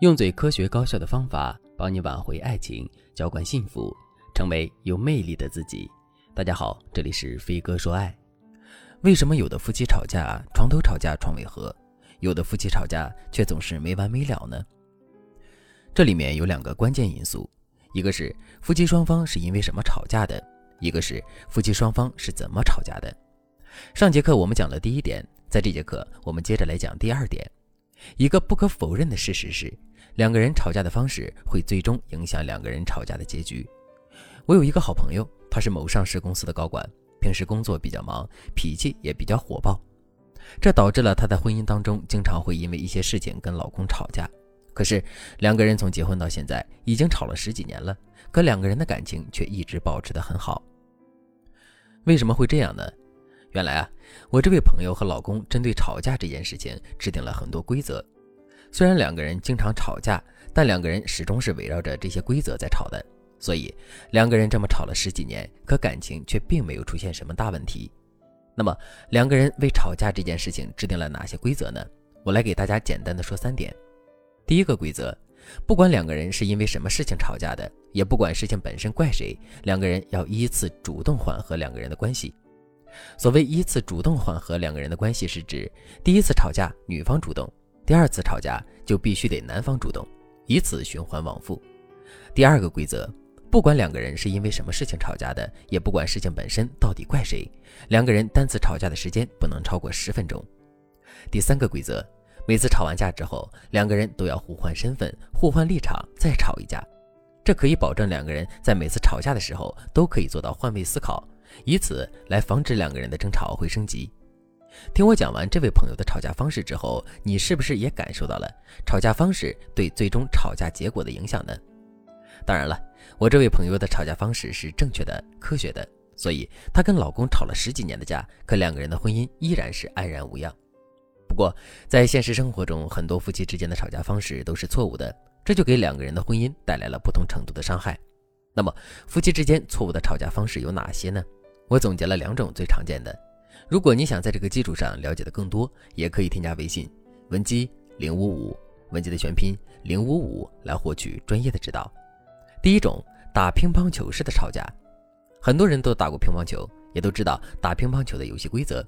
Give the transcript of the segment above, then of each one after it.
用最科学高效的方法帮你挽回爱情，浇灌幸福，成为有魅力的自己。大家好，这里是飞哥说爱。为什么有的夫妻吵架床头吵架床尾和，有的夫妻吵架却总是没完没了呢？这里面有两个关键因素，一个是夫妻双方是因为什么吵架的，一个是夫妻双方是怎么吵架的。上节课我们讲了第一点，在这节课我们接着来讲第二点。一个不可否认的事实是，两个人吵架的方式会最终影响两个人吵架的结局。我有一个好朋友，他是某上市公司的高管，平时工作比较忙，脾气也比较火爆，这导致了他在婚姻当中经常会因为一些事情跟老公吵架。可是两个人从结婚到现在已经吵了十几年了，可两个人的感情却一直保持得很好。为什么会这样呢？原来啊，我这位朋友和老公针对吵架这件事情制定了很多规则。虽然两个人经常吵架，但两个人始终是围绕着这些规则在吵的。所以两个人这么吵了十几年，可感情却并没有出现什么大问题。那么两个人为吵架这件事情制定了哪些规则呢？我来给大家简单的说三点。第一个规则，不管两个人是因为什么事情吵架的，也不管事情本身怪谁，两个人要依次主动缓和两个人的关系。所谓依次主动缓和两个人的关系，是指第一次吵架女方主动，第二次吵架就必须得男方主动，以此循环往复。第二个规则，不管两个人是因为什么事情吵架的，也不管事情本身到底怪谁，两个人单次吵架的时间不能超过十分钟。第三个规则，每次吵完架之后，两个人都要互换身份、互换立场，再吵一架，这可以保证两个人在每次吵架的时候都可以做到换位思考。以此来防止两个人的争吵会升级。听我讲完这位朋友的吵架方式之后，你是不是也感受到了吵架方式对最终吵架结果的影响呢？当然了，我这位朋友的吵架方式是正确的、科学的，所以她跟老公吵了十几年的架，可两个人的婚姻依然是安然无恙。不过，在现实生活中，很多夫妻之间的吵架方式都是错误的，这就给两个人的婚姻带来了不同程度的伤害。那么，夫妻之间错误的吵架方式有哪些呢？我总结了两种最常见的。如果你想在这个基础上了解的更多，也可以添加微信文姬零五五，文姬的全拼零五五来获取专业的指导。第一种，打乒乓球式的吵架。很多人都打过乒乓球，也都知道打乒乓球的游戏规则。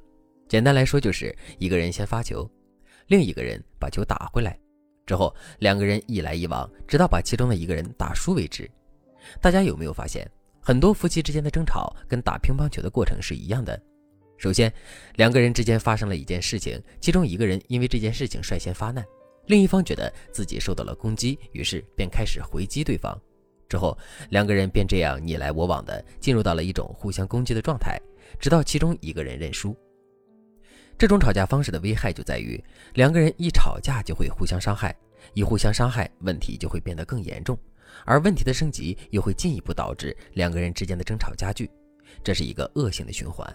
简单来说，就是一个人先发球，另一个人把球打回来，之后两个人一来一往，直到把其中的一个人打输为止。大家有没有发现？很多夫妻之间的争吵跟打乒乓球的过程是一样的。首先，两个人之间发生了一件事情，其中一个人因为这件事情率先发难，另一方觉得自己受到了攻击，于是便开始回击对方。之后，两个人便这样你来我往的进入到了一种互相攻击的状态，直到其中一个人认输。这种吵架方式的危害就在于，两个人一吵架就会互相伤害，一互相伤害，问题就会变得更严重。而问题的升级又会进一步导致两个人之间的争吵加剧，这是一个恶性的循环。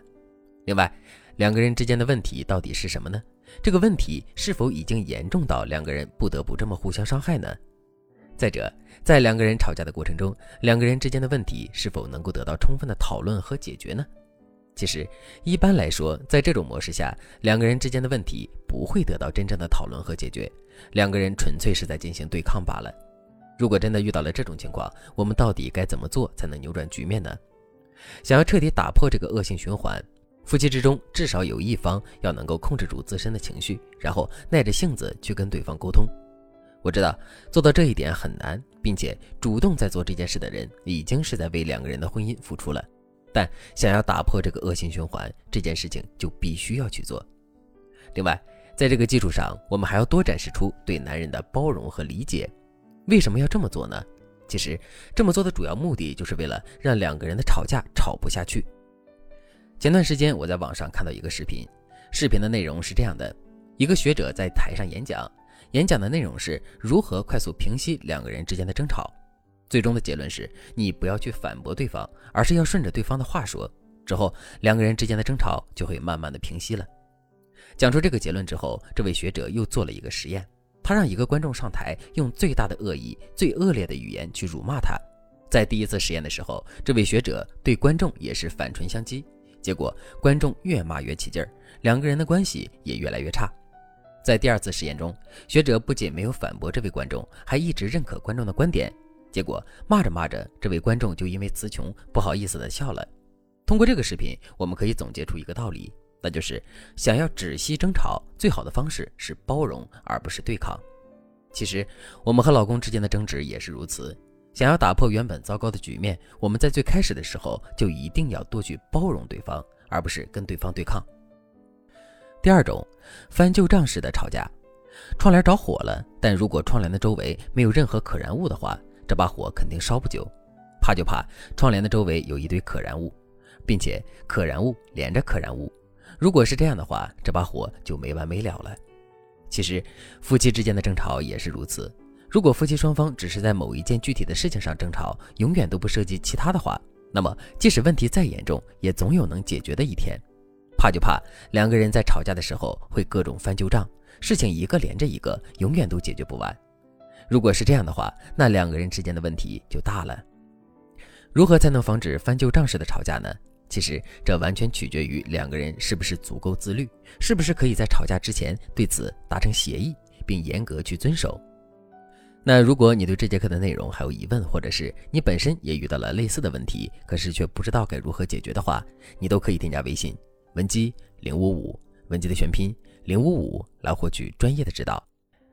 另外，两个人之间的问题到底是什么呢？这个问题是否已经严重到两个人不得不这么互相伤害呢？再者，在两个人吵架的过程中，两个人之间的问题是否能够得到充分的讨论和解决呢？其实，一般来说，在这种模式下，两个人之间的问题不会得到真正的讨论和解决，两个人纯粹是在进行对抗罢了。如果真的遇到了这种情况，我们到底该怎么做才能扭转局面呢？想要彻底打破这个恶性循环，夫妻之中至少有一方要能够控制住自身的情绪，然后耐着性子去跟对方沟通。我知道做到这一点很难，并且主动在做这件事的人已经是在为两个人的婚姻付出了。但想要打破这个恶性循环，这件事情就必须要去做。另外，在这个基础上，我们还要多展示出对男人的包容和理解。为什么要这么做呢？其实这么做的主要目的就是为了让两个人的吵架吵不下去。前段时间我在网上看到一个视频，视频的内容是这样的：一个学者在台上演讲，演讲的内容是如何快速平息两个人之间的争吵。最终的结论是你不要去反驳对方，而是要顺着对方的话说，之后两个人之间的争吵就会慢慢的平息了。讲出这个结论之后，这位学者又做了一个实验。他让一个观众上台，用最大的恶意、最恶劣的语言去辱骂他。在第一次实验的时候，这位学者对观众也是反唇相讥，结果观众越骂越起劲儿，两个人的关系也越来越差。在第二次实验中，学者不仅没有反驳这位观众，还一直认可观众的观点。结果骂着骂着，这位观众就因为词穷不好意思的笑了。通过这个视频，我们可以总结出一个道理，那就是想要止息争吵，最好的方式是包容，而不是对抗。其实我们和老公之间的争执也是如此。想要打破原本糟糕的局面，我们在最开始的时候就一定要多去包容对方，而不是跟对方对抗。第二种，翻旧账式的吵架，窗帘着火了，但如果窗帘的周围没有任何可燃物的话，这把火肯定烧不久。怕就怕窗帘的周围有一堆可燃物，并且可燃物连着可燃物，如果是这样的话，这把火就没完没了了。其实，夫妻之间的争吵也是如此。如果夫妻双方只是在某一件具体的事情上争吵，永远都不涉及其他的话，那么即使问题再严重，也总有能解决的一天。怕就怕两个人在吵架的时候会各种翻旧账，事情一个连着一个，永远都解决不完。如果是这样的话，那两个人之间的问题就大了。如何才能防止翻旧账式的吵架呢？其实这完全取决于两个人是不是足够自律，是不是可以在吵架之前对此达成协议，并严格去遵守。那如果你对这节课的内容还有疑问，或者是你本身也遇到了类似的问题，可是却不知道该如何解决的话，你都可以添加微信。文姬零五五，文姬的全拼零五五，来获取专业的指导。